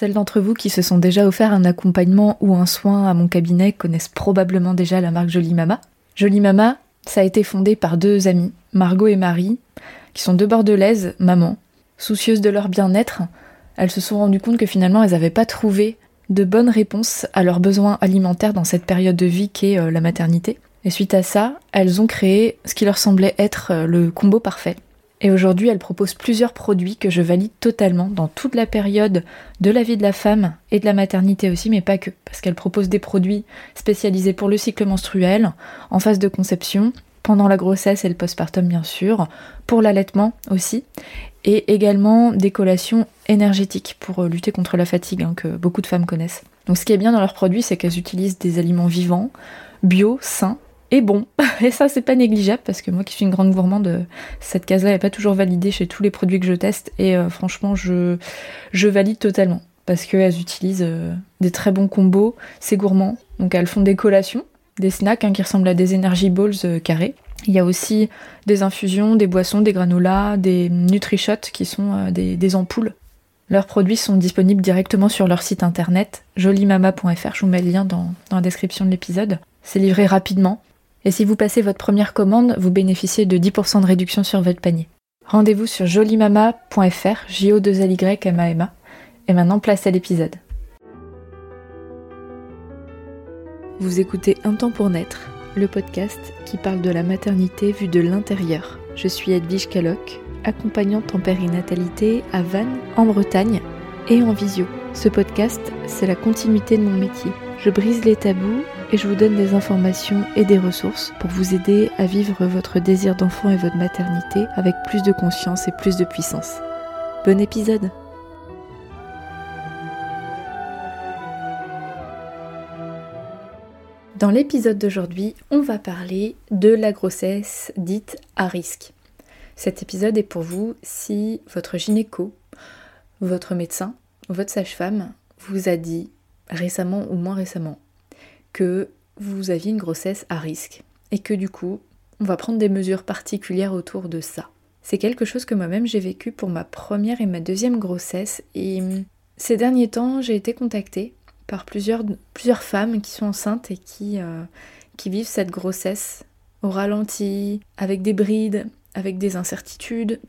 Celles d'entre vous qui se sont déjà offert un accompagnement ou un soin à mon cabinet connaissent probablement déjà la marque Jolie Mama. Jolie Mama, ça a été fondé par deux amies, Margot et Marie, qui sont deux bordelaises, mamans, soucieuses de leur bien-être. Elles se sont rendues compte que finalement elles n'avaient pas trouvé de bonnes réponses à leurs besoins alimentaires dans cette période de vie qu'est euh, la maternité. Et suite à ça, elles ont créé ce qui leur semblait être euh, le combo parfait. Et aujourd'hui, elles proposent plusieurs produits que je valide totalement dans toute la période de la vie de la femme et de la maternité aussi, mais pas que, parce qu'elles proposent des produits spécialisés pour le cycle menstruel, en phase de conception, pendant la grossesse et le postpartum bien sûr, pour l'allaitement aussi, et également des collations énergétiques pour euh, lutter contre la fatigue hein, que beaucoup de femmes connaissent. Donc ce qui est bien dans leurs produits, c'est qu'elles utilisent des aliments vivants, bio, sains, et bon. Et ça, c'est pas négligeable parce que moi qui suis une grande gourmande, cette case-là n'est pas toujours validée chez tous les produits que je teste. Et euh, franchement, je, valide totalement parce qu'elles utilisent euh, des très bons combos, c'est gourmand. Donc elles font des collations, des snacks hein, qui ressemblent à des energy balls euh, carrés. Il y a aussi des infusions, des boissons, des granolas, des nutri-shots qui sont des, ampoules leurs produits sont disponibles directement sur leur site internet jolimama.fr, je vous mets le lien dans la description de l'épisode. C'est livré rapidement, et si vous passez votre première commande, vous bénéficiez de 10% de réduction sur votre panier. Rendez-vous sur jolimama.fr, j o 2 l y m. Et maintenant, place à l'épisode. Vous écoutez Un temps pour naître, le podcast qui parle de la maternité vue de l'intérieur. Je suis Edwige Caloc, accompagnante en périnatalité à Vannes, en Bretagne, et en visio. Ce podcast, c'est la continuité de mon métier. Je brise les tabous et je vous donne des informations et des ressources pour vous aider à vivre votre désir d'enfant et votre maternité avec plus de conscience et plus de puissance. Bon épisode Dans l'épisode d'aujourd'hui, on va parler de la grossesse dite à risque. Cet épisode est pour vous si votre gynéco, votre médecin, votre sage-femme vous a dit récemment ou moins récemment que vous aviez une grossesse à risque et que du coup, on va prendre des mesures particulières autour de ça. C'est quelque chose que moi-même j'ai vécu pour ma première et ma deuxième grossesse et hum, ces derniers temps, j'ai été contactée par plusieurs, plusieurs femmes qui sont enceintes et qui, euh, qui vivent cette grossesse au ralenti, avec des brides, avec des incertitudes,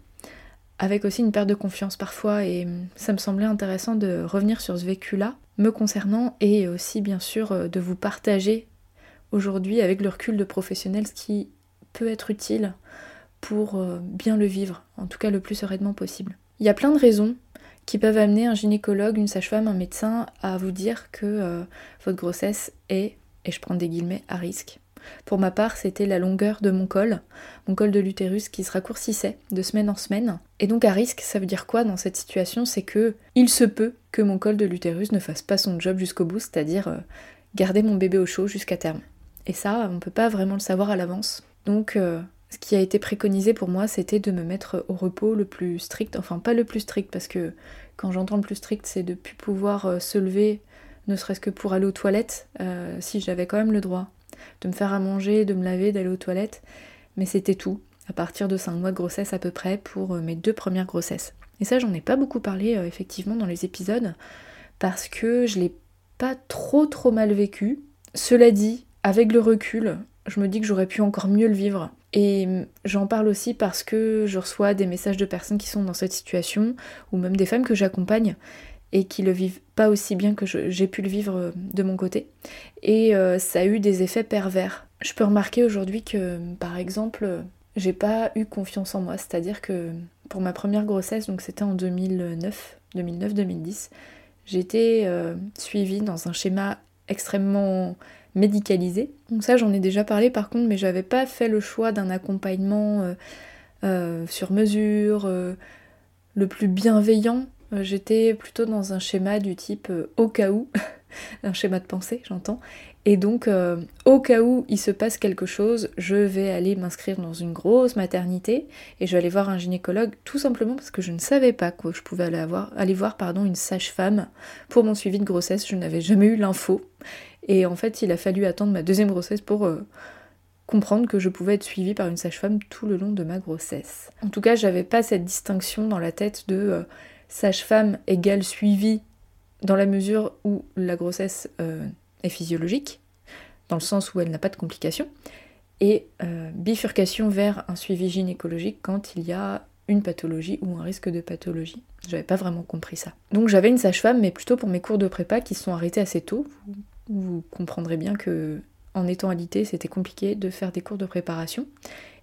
avec aussi une perte de confiance parfois et hum, ça me semblait intéressant de revenir sur ce vécu-là me concernant et aussi bien sûr euh, de vous partager aujourd'hui avec le recul de professionnel ce qui peut être utile pour euh, bien le vivre, en tout cas le plus sereinement possible. Il y a plein de raisons qui peuvent amener un gynécologue, une sage-femme, un médecin à vous dire que euh, votre grossesse est, et je prends des guillemets, à risque. Pour ma part, c'était la longueur de mon col, mon col de l'utérus qui se raccourcissait de semaine en semaine. Et donc à risque, ça veut dire quoi dans cette situation? C'est que il se peut que mon col de l'utérus ne fasse pas son job jusqu'au bout, c'est-à-dire euh, garder mon bébé au chaud jusqu'à terme. Et ça, on peut pas vraiment le savoir à l'avance. Donc euh, ce qui a été préconisé pour moi, c'était de me mettre au repos le plus strict, enfin pas le plus strict, parce que quand j'entends le plus strict, c'est de plus pouvoir euh, se lever, ne serait-ce que pour aller aux toilettes, si j'avais quand même le droit de me faire à manger, de me laver, d'aller aux toilettes. Mais c'était tout, à partir de 5 mois de grossesse à peu près, pour euh, mes deux premières grossesses. Et ça, j'en ai pas beaucoup parlé euh, effectivement dans les épisodes, parce que je l'ai pas trop trop mal vécu. Cela dit, avec le recul, je me dis que j'aurais pu encore mieux le vivre. Et mm, j'en parle aussi parce que je reçois des messages de personnes qui sont dans cette situation, ou même des femmes que j'accompagne, et qui le vivent pas aussi bien que j'ai pu le vivre euh, de mon côté. Et euh, ça a eu des effets pervers. Je peux remarquer aujourd'hui que, par exemple, j'ai pas eu confiance en moi. C'est-à-dire que pour ma première grossesse, donc c'était en 2009, 2009-2010, j'étais euh, suivie dans un schéma extrêmement médicalisé. Donc ça, j'en ai déjà parlé par contre, mais j'avais pas fait le choix d'un accompagnement sur mesure, le plus bienveillant euh, j'étais plutôt dans un schéma du type euh, au cas où, un schéma de pensée, j'entends. Et donc, euh, au cas où il se passe quelque chose, je vais aller m'inscrire dans une grosse maternité et je vais aller voir un gynécologue tout simplement parce que je ne savais pas que je pouvais aller, avoir, aller voir pardon, une sage-femme pour mon suivi de grossesse. Je n'avais jamais eu l'info. Et en fait, il a fallu attendre ma deuxième grossesse pour comprendre que je pouvais être suivie par une sage-femme tout le long de ma grossesse. En tout cas, j'avais pas cette distinction dans la tête de sage-femme égale suivi dans la mesure où la grossesse est physiologique, dans le sens où elle n'a pas de complications, et bifurcation vers un suivi gynécologique quand il y a une pathologie ou un risque de pathologie. J'avais pas vraiment compris ça. Donc j'avais une sage-femme, mais plutôt pour mes cours de prépa qui se sont arrêtés assez tôt. Vous, comprendrez bien que en étant alité, c'était compliqué de faire des cours de préparation.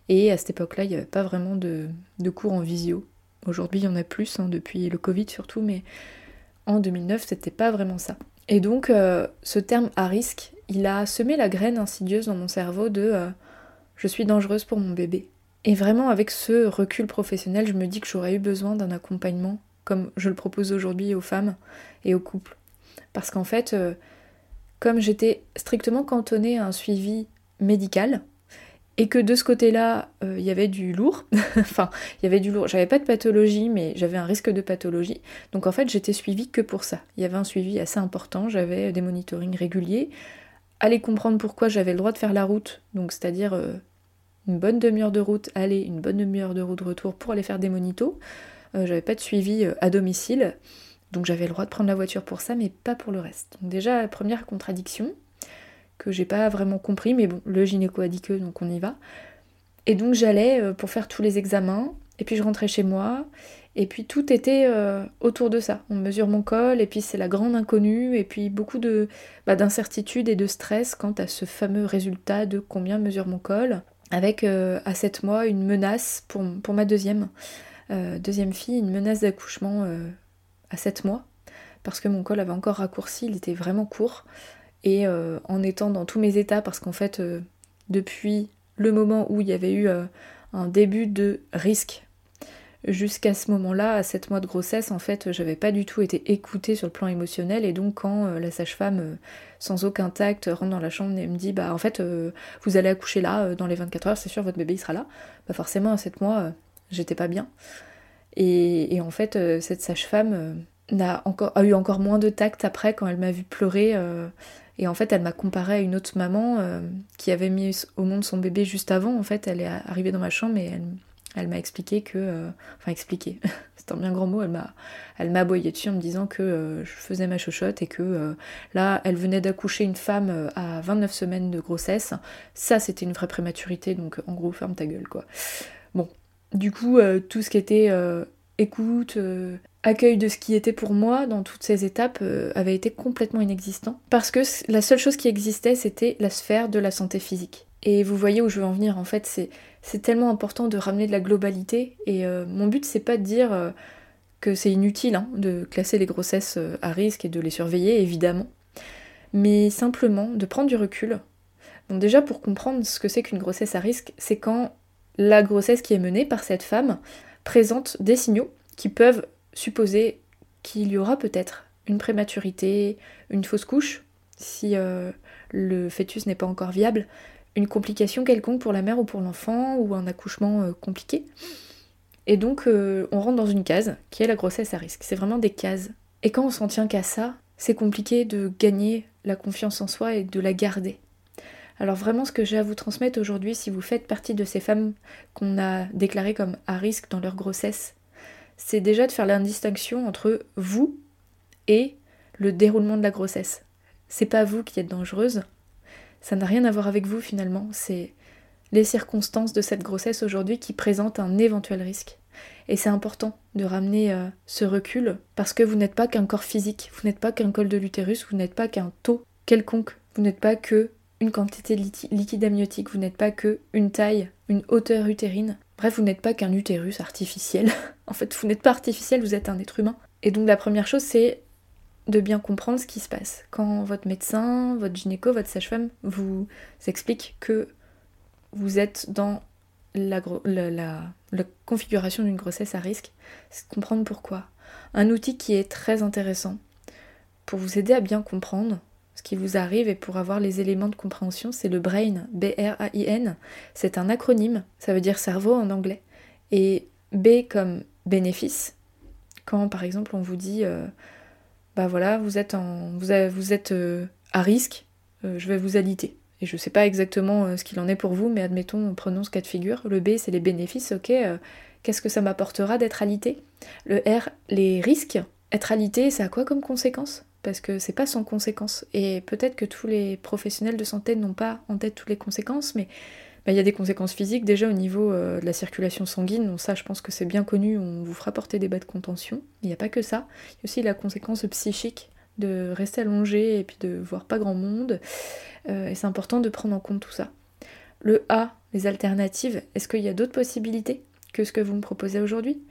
Et à cette époque-là, il n'y avait pas vraiment de, cours en visio. Aujourd'hui, il y en a plus, hein, depuis le Covid surtout, mais en 2009, c'était pas vraiment ça. Et donc, euh, ce terme à risque, il a semé la graine insidieuse dans mon cerveau de euh, je suis dangereuse pour mon bébé. Et vraiment, avec ce recul professionnel, je me dis que j'aurais eu besoin d'un accompagnement comme je le propose aujourd'hui aux femmes et aux couples. Parce qu'en fait, euh, comme j'étais strictement cantonnée à un suivi médical, et que de ce côté-là, euh, il y avait du lourd, enfin, il y avait du lourd, j'avais pas de pathologie, mais j'avais un risque de pathologie, donc en fait, j'étais suivie que pour ça. Il y avait un suivi assez important, j'avais des monitorings réguliers, aller comprendre pourquoi j'avais le droit de faire la route, donc c'est-à-dire euh, une bonne demi-heure de route aller, une bonne demi-heure de route retour pour aller faire des monitos. Euh, j'avais pas de suivi euh, à domicile, donc j'avais le droit de prendre la voiture pour ça, mais pas pour le reste. Donc déjà, première contradiction, que j'ai pas vraiment compris, mais bon, le gynéco a dit que, donc on y va. Et donc j'allais euh, pour faire tous les examens, et puis je rentrais chez moi, et puis tout était autour de ça. On mesure mon col, et puis c'est la grande inconnue, et puis beaucoup de bah, d'incertitude et de stress quant à ce fameux résultat de combien mesure mon col avec euh, à 7 mois une menace pour, ma deuxième, euh, deuxième fille, une menace d'accouchement euh, à 7 mois, parce que mon col avait encore raccourci, il était vraiment court, et en étant dans tous mes états, parce qu'en fait, depuis le moment où il y avait eu un début de risque jusqu'à ce moment-là, à 7 mois de grossesse, en fait, j'avais pas du tout été écoutée sur le plan émotionnel. Et donc, quand euh, la sage-femme, euh, sans aucun tact, rentre dans la chambre et me dit Bah, en fait, euh, vous allez accoucher là, dans les 24 heures, c'est sûr, votre bébé sera là. Bah, forcément, à 7 mois, j'étais pas bien. Et, en fait, cette sage-femme a, eu encore moins de tact après quand elle m'a vu pleurer. et en fait, elle m'a comparé à une autre maman qui avait mis au monde son bébé juste avant. En fait, elle est arrivée dans ma chambre et elle m'a expliqué que. Euh, enfin, expliqué, c'est un bien grand mot, elle m'a, elle m'a aboyé dessus en me disant que euh, je faisais ma chochotte et que euh, là, elle venait d'accoucher une femme à 29 semaines de grossesse. Ça, c'était une vraie prématurité, donc en gros, ferme ta gueule, quoi. Bon, du coup, tout ce qui était écoute, accueil de ce qui était pour moi dans toutes ces étapes avait été complètement inexistant. Parce que la seule chose qui existait, c'était la sphère de la santé physique. Et vous voyez où je veux en venir, en fait, c'est tellement important de ramener de la globalité. Et euh, mon but, c'est pas de dire euh, que c'est inutile hein, de classer les grossesses euh, à risque et de les surveiller, évidemment. Mais simplement de prendre du recul. Donc déjà, pour comprendre ce que c'est qu'une grossesse à risque, c'est quand la grossesse qui est menée par cette femme présente des signaux qui peuvent supposer qu'il y aura peut-être une prématurité, une fausse couche, si le fœtus n'est pas encore viable, une complication quelconque pour la mère ou pour l'enfant, ou un accouchement euh, compliqué. Et donc euh, on rentre dans une case qui est la grossesse à risque. C'est vraiment des cases. Et quand on s'en tient qu'à ça, c'est compliqué de gagner la confiance en soi et de la garder. Alors vraiment ce que j'ai à vous transmettre aujourd'hui, si vous faites partie de ces femmes qu'on a déclarées comme à risque dans leur grossesse, c'est déjà de faire la distinction entre vous et le déroulement de la grossesse. C'est pas vous qui êtes dangereuse, ça n'a rien à voir avec vous finalement, c'est les circonstances de cette grossesse aujourd'hui qui présentent un éventuel risque. Et c'est important de ramener euh, ce recul parce que vous n'êtes pas qu'un corps physique, vous n'êtes pas qu'un col de l'utérus, vous n'êtes pas qu'un taux quelconque, vous n'êtes pas que une quantité de liquide amniotique, vous n'êtes pas que une taille, une hauteur utérine. Bref, vous n'êtes pas qu'un utérus artificiel. en fait, vous n'êtes pas artificiel, vous êtes un être humain. Et donc la première chose, c'est de bien comprendre ce qui se passe. Quand votre médecin, votre gynéco, votre sage-femme vous explique que vous êtes dans la, configuration d'une grossesse à risque, c'est comprendre pourquoi. Un outil qui est très intéressant pour vous aider à bien comprendre ce qui vous arrive et pour avoir les éléments de compréhension, c'est le BRAIN, B-R-A-I-N. C'est un acronyme, ça veut dire cerveau en anglais. Et B comme bénéfice, quand par exemple on vous dit euh, bah voilà, vous êtes, en, vous, êtes euh, à risque, euh, je vais vous aliter. Et je sais pas exactement ce qu'il en est pour vous, mais admettons, prenons ce cas de figure. Le B, c'est les bénéfices, ok. Qu'est-ce que ça m'apportera d'être alité? Le R, les risques. Être alité, ça a quoi comme conséquence? Parce que c'est pas sans conséquence. Et peut-être que tous les professionnels de santé n'ont pas en tête toutes les conséquences, mais bah, il y a des conséquences physiques déjà au niveau euh, de la circulation sanguine. Ça, je pense que c'est bien connu. On vous fera porter des bas de contention. Il n'y a pas que ça. Il y a aussi la conséquence psychique de rester allongé et puis de voir pas grand monde. Euh, et c'est important de prendre en compte tout ça. Le A, les alternatives, est-ce qu'il y a d'autres possibilités que ce que vous me proposez aujourd'hui?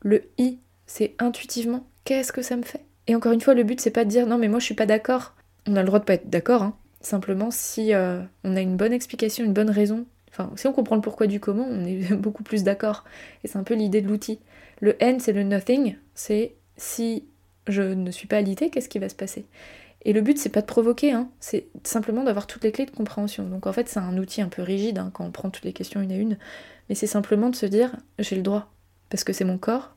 Le I, c'est intuitivement, qu'est-ce que ça me fait? Et encore une fois, le but, c'est pas de dire non, mais moi je suis pas d'accord. On a le droit de pas être d'accord, hein. Simplement, si euh, on a une bonne explication, une bonne raison, enfin, si on comprend le pourquoi du comment, on est beaucoup plus d'accord. Et c'est un peu l'idée de l'outil. Le N, c'est le nothing, c'est si je ne suis pas alité, qu'est-ce qui va se passer? Et le but, c'est pas de provoquer, hein, c'est simplement d'avoir toutes les clés de compréhension. Donc en fait, c'est un outil un peu rigide hein, quand on prend toutes les questions une à une, mais c'est simplement de se dire j'ai le droit, parce que c'est mon corps,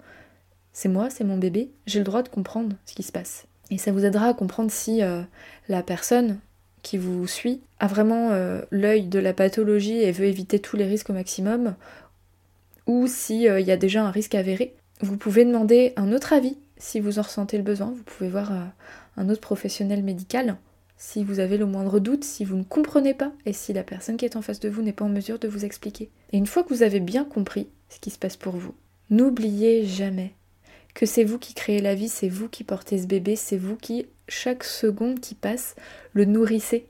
c'est moi, c'est mon bébé, j'ai le droit de comprendre ce qui se passe. Et ça vous aidera à comprendre si euh, la personne qui vous suit a vraiment euh, l'œil de la pathologie et veut éviter tous les risques au maximum, ou s'il euh, y a déjà un risque avéré. Vous pouvez demander un autre avis si vous en ressentez le besoin. Vous pouvez voir un autre professionnel médical si vous avez le moindre doute, si vous ne comprenez pas et si la personne qui est en face de vous n'est pas en mesure de vous expliquer. Et une fois que vous avez bien compris ce qui se passe pour vous, n'oubliez jamais que c'est vous qui créez la vie, c'est vous qui portez ce bébé, c'est vous qui, chaque seconde qui passe, le nourrissez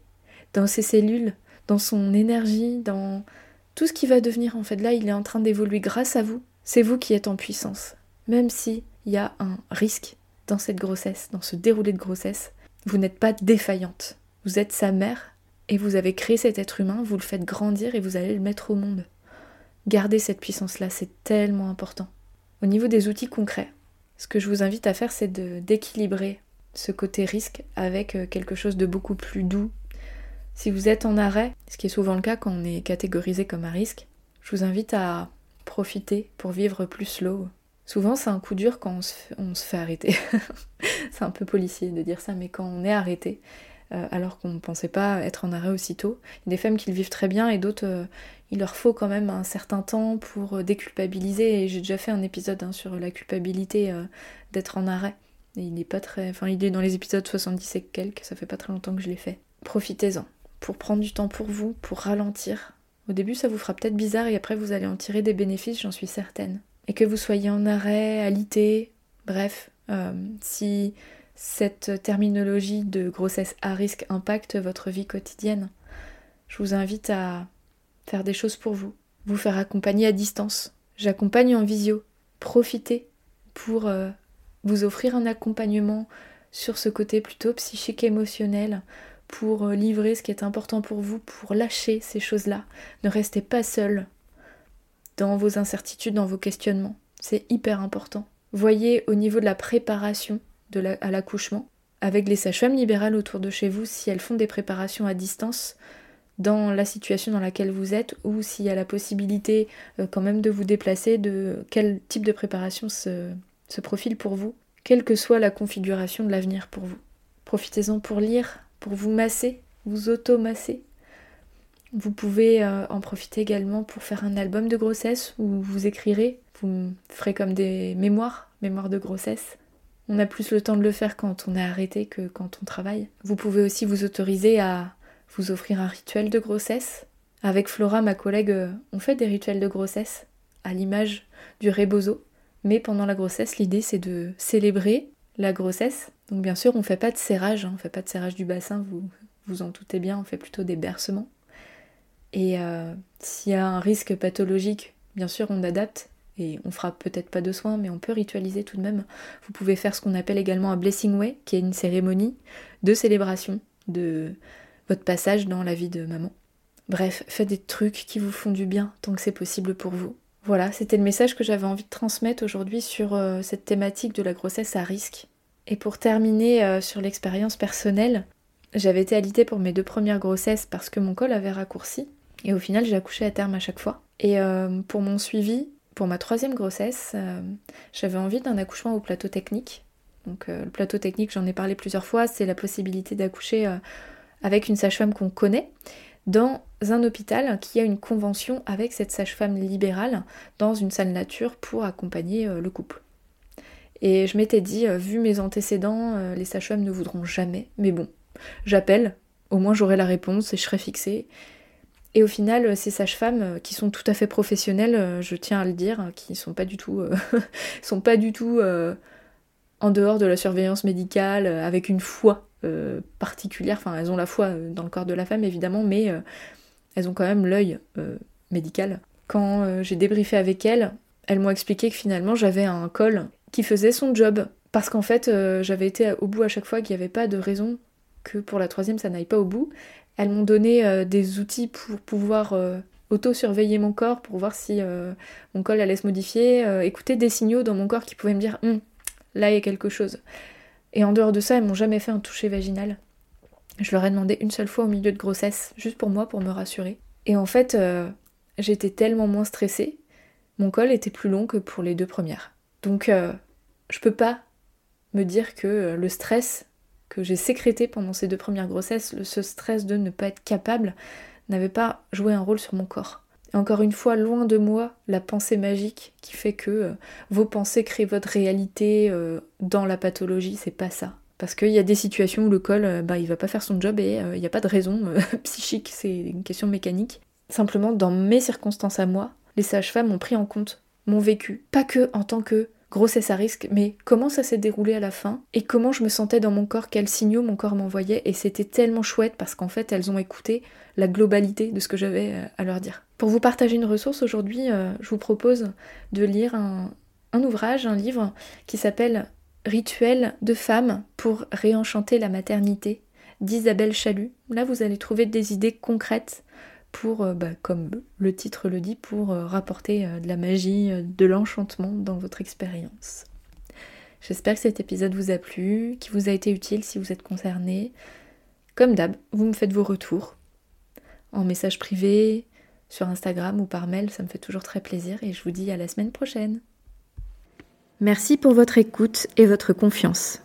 dans ses cellules, dans son énergie, dans tout ce qui va devenir en fait. Là, il est en train d'évoluer grâce à vous. C'est vous qui êtes en puissance. Même si il y a un risque dans cette grossesse, dans ce déroulé de grossesse, vous n'êtes pas défaillante. Vous êtes sa mère et vous avez créé cet être humain, vous le faites grandir et vous allez le mettre au monde. Gardez cette puissance-là, c'est tellement important. Au niveau des outils concrets, ce que je vous invite à faire, c'est d'équilibrer ce côté risque avec euh, quelque chose de beaucoup plus doux. Si vous êtes en arrêt, ce qui est souvent le cas quand on est catégorisé comme un risque, je vous invite à profiter pour vivre plus slow. Souvent, c'est un coup dur quand on se fait, arrêter. c'est un peu policier de dire ça, mais quand on est arrêté, euh, alors qu'on ne pensait pas être en arrêt aussitôt, il y a des femmes qui le vivent très bien et d'autres, euh, il leur faut quand même un certain temps pour déculpabiliser. Et j'ai déjà fait un épisode hein, sur la culpabilité d'être en arrêt il très. Enfin, il est dans les épisodes 70 et quelques, ça fait pas très longtemps que je l'ai fait. Profitez-en pour prendre du temps pour vous, pour ralentir. Au début, ça vous fera peut-être bizarre et après, vous allez en tirer des bénéfices, j'en suis certaine. Et que vous soyez en arrêt, alité, bref, euh, si cette terminologie de grossesse à risque impacte votre vie quotidienne, je vous invite à faire des choses pour vous, vous faire accompagner à distance. J'accompagne en visio. Profitez pour euh, vous offrir un accompagnement sur ce côté plutôt psychique émotionnel pour euh, livrer ce qui est important pour vous, pour lâcher ces choses-là. Ne restez pas seul dans vos incertitudes, dans vos questionnements. C'est hyper important. Voyez au niveau de la préparation à l'accouchement, avec les sages-femmes libérales autour de chez vous, si elles font des préparations à distance dans la situation dans laquelle vous êtes, ou s'il y a la possibilité euh, quand même de vous déplacer, de quel type de préparation se, ce profil pour vous, quelle que soit la configuration de l'avenir pour vous. Profitez-en pour lire, pour vous masser, vous auto-masser. Vous pouvez euh, en profiter également pour faire un album de grossesse où vous écrirez, vous ferez comme des mémoires, mémoires de grossesse. On a plus le temps de le faire quand on est arrêté que quand on travaille. Vous pouvez aussi vous autoriser à vous offrir un rituel de grossesse. Avec Flora, ma collègue, euh, on fait des rituels de grossesse à l'image du rebozo. Mais pendant la grossesse, l'idée c'est de célébrer la grossesse. Donc bien sûr, on ne fait pas de serrage, hein. on ne fait pas de serrage du bassin, vous vous en doutez bien, on fait plutôt des bercements. Et euh, s'il y a un risque pathologique, bien sûr, on adapte et on fera peut-être pas de soins, mais on peut ritualiser tout de même. Vous pouvez faire ce qu'on appelle également un blessing way, qui est une cérémonie de célébration de votre passage dans la vie de maman. Bref, faites des trucs qui vous font du bien tant que c'est possible pour vous. Voilà, c'était le message que j'avais envie de transmettre aujourd'hui sur euh, cette thématique de la grossesse à risque. Et pour terminer euh, sur l'expérience personnelle, j'avais été alitée pour mes deux premières grossesses parce que mon col avait raccourci. Et au final, j'ai accouché à terme à chaque fois. Et euh, pour mon suivi, pour ma troisième grossesse, j'avais envie d'un accouchement au plateau technique. Donc le plateau technique, j'en ai parlé plusieurs fois, c'est la possibilité d'accoucher avec une sage-femme qu'on connaît dans un hôpital qui a une convention avec cette sage-femme libérale dans une salle nature pour accompagner euh, le couple. Et je m'étais dit, vu mes antécédents, les sages-femmes ne voudront jamais. Mais bon, j'appelle, au moins j'aurai la réponse et je serai fixée. Et au final, ces sages-femmes qui sont tout à fait professionnelles, je tiens à le dire, qui sont pas du tout, sont pas du tout en dehors de la surveillance médicale, avec une foi particulière. Enfin, elles ont la foi dans le corps de la femme évidemment, mais elles ont quand même l'œil médical. Quand j'ai débriefé avec elles, elles m'ont expliqué que finalement j'avais un col qui faisait son job. Parce qu'en fait, j'avais été au bout à chaque fois qu'il n'y avait pas de raison que pour la troisième ça n'aille pas au bout. Elles m'ont donné euh, des outils pour pouvoir euh, auto-surveiller mon corps, pour voir si euh, mon col allait se modifier, écouter des signaux dans mon corps qui pouvaient me dire hum, là il y a quelque chose. Et en dehors de ça, elles m'ont jamais fait un toucher vaginal. Je leur ai demandé une seule fois au milieu de grossesse, juste pour moi, pour me rassurer. Et en fait, j'étais tellement moins stressée, mon col était plus long que pour les deux premières. Donc, je peux pas me dire que le stress que j'ai sécrété pendant ces deux premières grossesses, ce stress de ne pas être capable, n'avait pas joué un rôle sur mon corps. Et encore une fois, loin de moi la pensée magique qui fait que euh, vos pensées créent votre réalité euh, dans la pathologie, c'est pas ça. Parce qu'il y a des situations où le col, euh, bah, il va pas faire son job et il n'y a pas de raison psychique, c'est une question mécanique. Simplement, dans mes circonstances à moi, les sages-femmes ont pris en compte mon vécu. Pas que en tant que grossesse à risque, mais comment ça s'est déroulé à la fin et comment je me sentais dans mon corps, quels signaux mon corps m'envoyait et c'était tellement chouette parce qu'en fait elles ont écouté la globalité de ce que j'avais euh, à leur dire. Pour vous partager une ressource aujourd'hui, euh, je vous propose de lire un, un ouvrage, un livre qui s'appelle Rituel de femmes pour réenchanter la maternité d'Isabelle Chalut. Là vous allez trouver des idées concrètes pour, euh, bah, comme le titre le dit, pour euh, rapporter euh, de la magie, de l'enchantement dans votre expérience. J'espère que cet épisode vous a plu, qu'il vous a été utile si vous êtes concerné. Comme d'hab, vous me faites vos retours en message privé, sur Instagram ou par mail, ça me fait toujours très plaisir et je vous dis à la semaine prochaine. Merci pour votre écoute et votre confiance.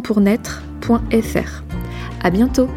pour naître.fr. À bientôt!